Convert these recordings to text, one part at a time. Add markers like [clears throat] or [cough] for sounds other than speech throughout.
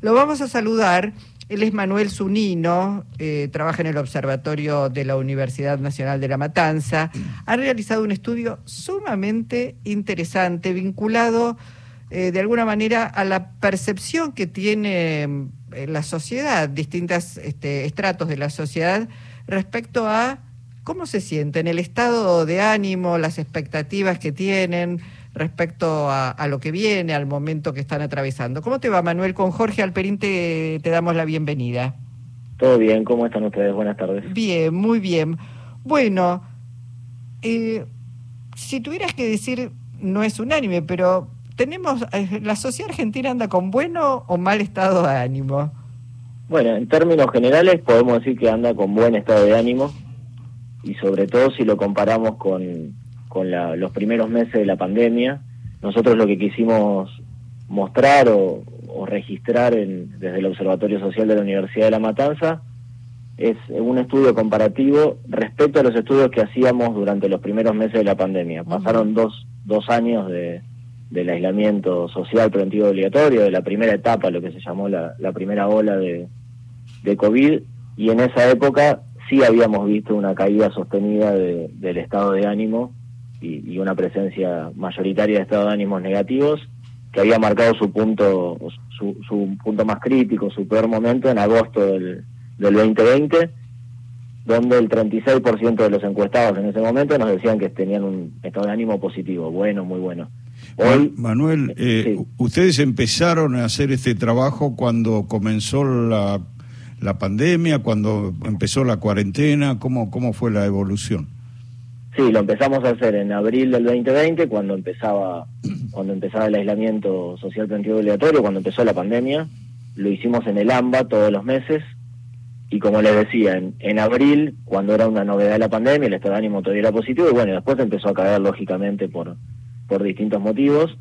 Lo vamos a saludar. Él es Manuel Zunino, eh, trabaja en el Observatorio de la Universidad Nacional de La Matanza. Ha realizado un estudio sumamente interesante, vinculado eh, de alguna manera a la percepción que tiene eh, la sociedad, distintos este, estratos de la sociedad, respecto a cómo se sienten, el estado de ánimo, las expectativas que tienen respecto a, lo que viene, al momento que están atravesando. ¿Cómo te va, Manuel? Con Jorge Alperín te, damos la bienvenida. Todo bien, ¿cómo están ustedes? Buenas tardes. Bien, muy bien. Bueno, eh, si tuvieras que decir, no es unánime, pero tenemos, eh, la sociedad argentina anda con bueno o mal estado de ánimo. Bueno, en términos generales podemos decir que anda con buen estado de ánimo y sobre todo si lo comparamos con, con los primeros meses de la pandemia. Nosotros lo que quisimos mostrar o, registrar desde el Observatorio Social de la Universidad de La Matanza es un estudio comparativo respecto a los estudios que hacíamos durante los primeros meses de la pandemia. Pasaron dos, dos años de, del aislamiento social preventivo obligatorio, de la primera etapa, lo que se llamó la, primera ola de, de COVID, y en esa época sí habíamos visto una caída sostenida del estado de ánimo y, una presencia mayoritaria de estados de ánimos negativos que había marcado su punto su, su punto más crítico, su peor momento en agosto del, del 2020, donde el 36% de los encuestados en ese momento nos decían que tenían un estado de ánimo positivo, bueno, muy bueno. Hoy, Manuel, eh, ustedes empezaron a hacer este trabajo cuando comenzó la, la pandemia, cuando empezó la cuarentena, ¿cómo, cómo fue la evolución? Sí, lo empezamos a hacer en abril del 2020, cuando empezaba, [clears throat] cuando empezaba el aislamiento social preventivo obligatorio, cuando empezó la pandemia. Lo hicimos en el AMBA todos los meses. Y como les decía, en, en abril, cuando era una novedad la pandemia, el estado de ánimo todavía era positivo, y bueno, después empezó a caer lógicamente por, por distintos motivos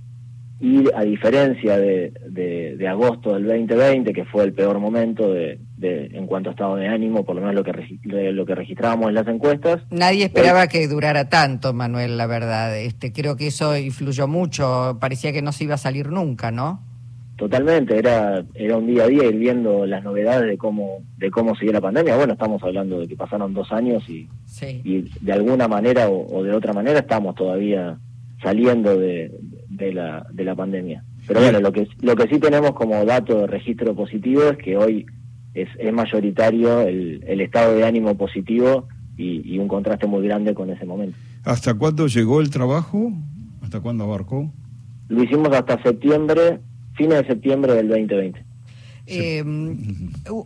y a diferencia de, de, agosto del 2020, que fue el peor momento de, en cuanto a estado de ánimo, por lo menos lo que, lo que registrábamos en las encuestas. Nadie esperaba que durara tanto, Manuel, la verdad. Este, creo que eso influyó mucho, parecía que no se iba a salir nunca, ¿no? Totalmente, era, era un día a día ir viendo las novedades de cómo, de cómo sigue la pandemia. Bueno, estamos hablando de que pasaron dos años y, y de alguna manera o, o de otra manera estamos todavía saliendo de, de, la, de la pandemia. Pero bueno, lo que, lo que sí tenemos como dato de registro positivo es que hoy es, es mayoritario el, el estado de ánimo positivo y, un contraste muy grande con ese momento. ¿Hasta cuándo llegó el trabajo? ¿Hasta cuándo abarcó? Lo hicimos hasta septiembre, fines de septiembre del 2020. Eh,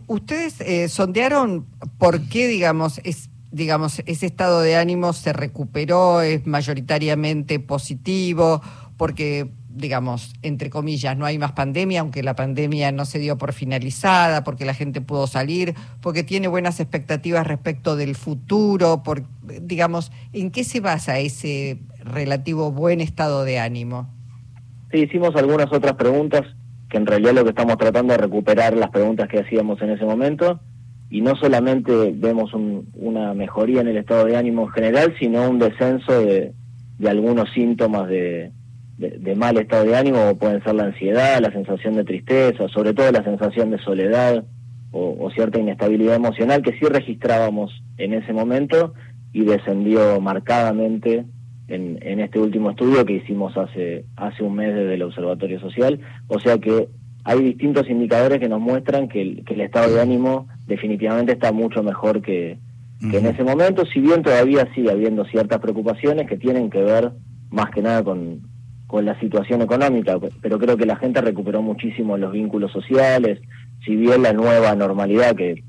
¿Ustedes eh, sondearon por qué, digamos, es digamos, ese estado de ánimo se recuperó, es mayoritariamente positivo, porque, digamos, entre comillas, no hay más pandemia, aunque la pandemia no se dio por finalizada, porque la gente pudo salir, porque tiene buenas expectativas respecto del futuro, por, digamos, ¿en qué se basa ese relativo buen estado de ánimo? Sí, hicimos algunas otras preguntas, que en realidad lo que estamos tratando de recuperar las preguntas que hacíamos en ese momento y no solamente vemos una mejoría en el estado de ánimo en general, sino un descenso de, algunos síntomas de, mal estado de ánimo, pueden ser la ansiedad, la sensación de tristeza, sobre todo la sensación de soledad o, cierta inestabilidad emocional que sí registrábamos en ese momento y descendió marcadamente en, en este último estudio que hicimos hace, hace un mes desde el Observatorio Social. O sea que hay distintos indicadores que nos muestran que el, estado de ánimo definitivamente está mucho mejor que, en ese momento, si bien todavía sigue habiendo ciertas preocupaciones que tienen que ver más que nada con, con la situación económica, pero creo que la gente recuperó muchísimo los vínculos sociales, si bien la nueva normalidad que,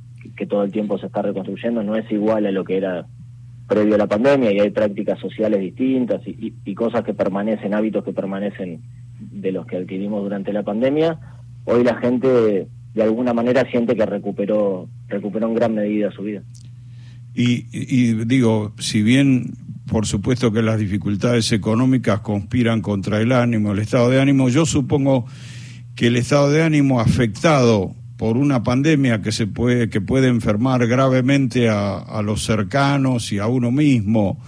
todo el tiempo se está reconstruyendo no es igual a lo que era previo a la pandemia y hay prácticas sociales distintas y, y cosas que permanecen, hábitos que permanecen de los que adquirimos durante la pandemia, hoy la gente de alguna manera siente que recuperó, recuperó en gran medida su vida. Y, y digo, si bien por supuesto que las dificultades económicas conspiran contra el ánimo, el estado de ánimo, yo supongo que el estado de ánimo afectado por una pandemia que se puede que puede enfermar gravemente a, los cercanos y a uno mismo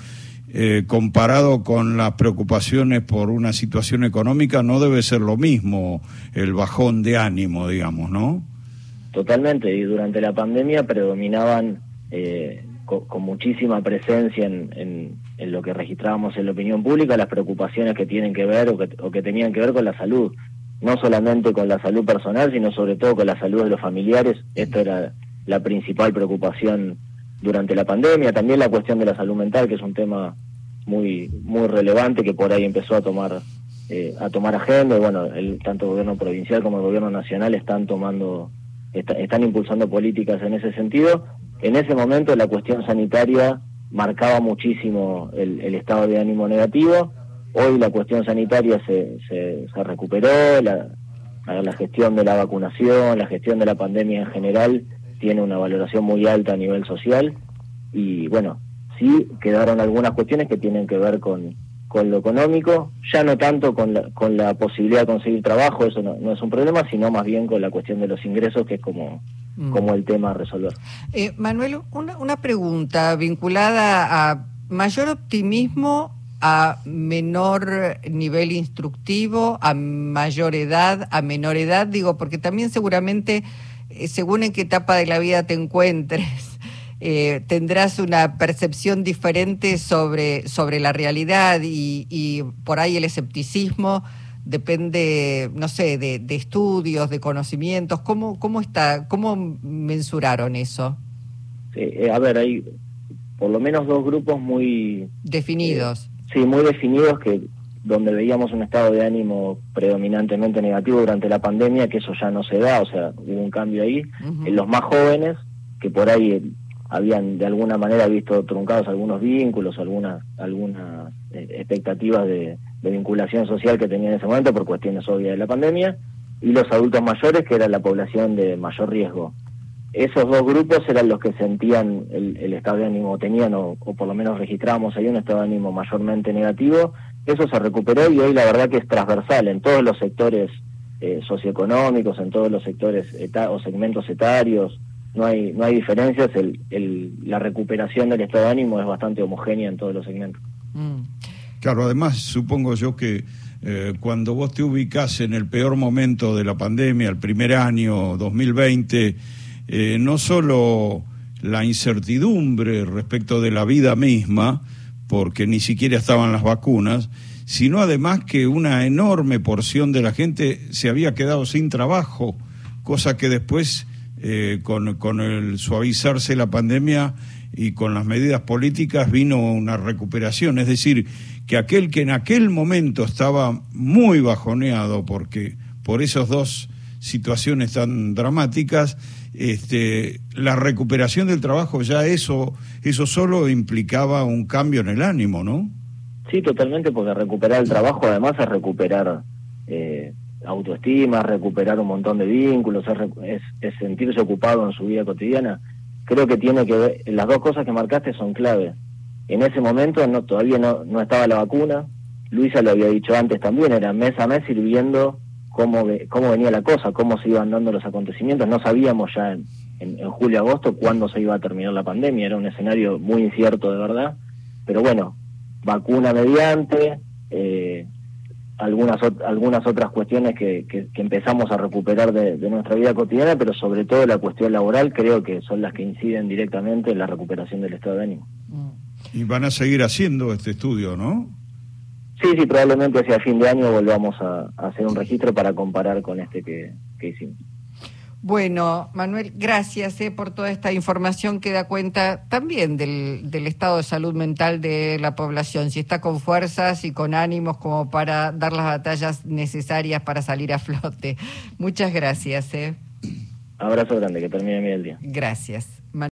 eh, comparado con las preocupaciones por una situación económica, no debe ser lo mismo el bajón de ánimo, digamos, ¿no? Totalmente, y durante la pandemia predominaban eh, con, muchísima presencia en, lo que registrábamos en la opinión pública las preocupaciones que tienen que ver o que, o que tenían que ver con la salud, no solamente con la salud personal, sino sobre todo con la salud de los familiares. Esto era la principal preocupación durante la pandemia, también la cuestión de la salud mental, que es un tema muy muy relevante que por ahí empezó a tomar eh, a tomar agenda. Y bueno el tanto el gobierno provincial como el gobierno nacional están tomando están impulsando políticas en ese sentido. En ese momento la cuestión sanitaria marcaba muchísimo el, estado de ánimo negativo hoy la cuestión sanitaria se, se, se recuperó la, la gestión de la vacunación la gestión de la pandemia en general tiene una valoración muy alta a nivel social y bueno sí quedaron algunas cuestiones que tienen que ver con, con lo económico, ya no tanto con la, con la posibilidad de conseguir trabajo, eso no, es un problema, sino más bien con la cuestión de los ingresos, que es como. Como el tema a resolver. Eh, Manuel, una, una pregunta vinculada a mayor optimismo a menor nivel instructivo, a mayor edad, a menor edad, digo, porque también seguramente, eh, según en qué etapa de la vida te encuentres, [laughs] eh, tendrás una percepción diferente sobre, sobre la realidad y, por ahí el escepticismo depende, no sé, de, estudios, de conocimientos. ¿Cómo, cómo, está, ¿Cómo mensuraron eso? Eh, a ver, hay por lo menos dos grupos muy... Definidos. Eh, sí, muy definidos que donde veíamos un estado de ánimo predominantemente negativo durante la pandemia, que eso ya no se da, o sea, hubo un cambio ahí. En los más jóvenes, que por ahí habían de alguna manera visto truncados algunos vínculos, algunas algunas eh, expectativas de, vinculación social que tenían en ese momento por cuestiones obvias de la pandemia, y los adultos mayores, que era la población de mayor riesgo. Esos dos grupos eran los que sentían el, estado de ánimo, tenían, o, por lo menos registrábamos ahí un estado de ánimo mayormente negativo. Eso se recuperó y hoy la verdad que es transversal en todos los sectores eh, socioeconómicos, en todos los sectores o segmentos etarios, no hay no hay diferencias el, la recuperación del estado de ánimo es bastante homogénea en todos los segmentos mm. Claro además supongo yo que eh, cuando vos te ubicás en el peor momento de la pandemia el primer año 2020 eh, no solo la incertidumbre respecto de la vida misma porque ni siquiera estaban las vacunas sino además que una enorme porción de la gente se había quedado sin trabajo cosa que después eh, con, con el suavizarse la pandemia y con las medidas políticas vino una recuperación. Es decir, que aquel que en aquel momento estaba muy bajoneado porque por esas dos situaciones tan dramáticas, este, la recuperación del trabajo ya eso, eso solo implicaba un cambio en el ánimo, ¿no? Sí, totalmente, porque recuperar el trabajo además es recuperar eh, autoestima, recuperar un montón de vínculos, es, sentirse ocupado en su vida cotidiana. Creo que tiene que ver, las dos cosas que marcaste son clave. En ese momento no, todavía no, no estaba la vacuna, Luisa lo había dicho antes también, era mes a mes sirviendo cómo, cómo venía la cosa, cómo se iban dando los acontecimientos. No sabíamos ya en, en, en julio-agosto cuándo se iba a terminar la pandemia, era un escenario muy incierto de verdad. Pero bueno, vacuna mediante, eh, algunas algunas otras cuestiones que, que, empezamos a recuperar de, nuestra vida cotidiana, pero sobre todo la cuestión laboral creo que son las que inciden directamente en la recuperación del estado de ánimo. Y van a seguir haciendo este estudio, ¿no? Sí, sí, probablemente hacia fin de año volvamos a, hacer un registro para comparar con este que, que hicimos. Bueno, Manuel, gracias eh, por toda esta información que da cuenta también del, del, estado de salud mental de la población, si está con fuerzas y con ánimos como para dar las batallas necesarias para salir a flote. Muchas gracias. Eh. Abrazo grande, que termine bien el día. Gracias.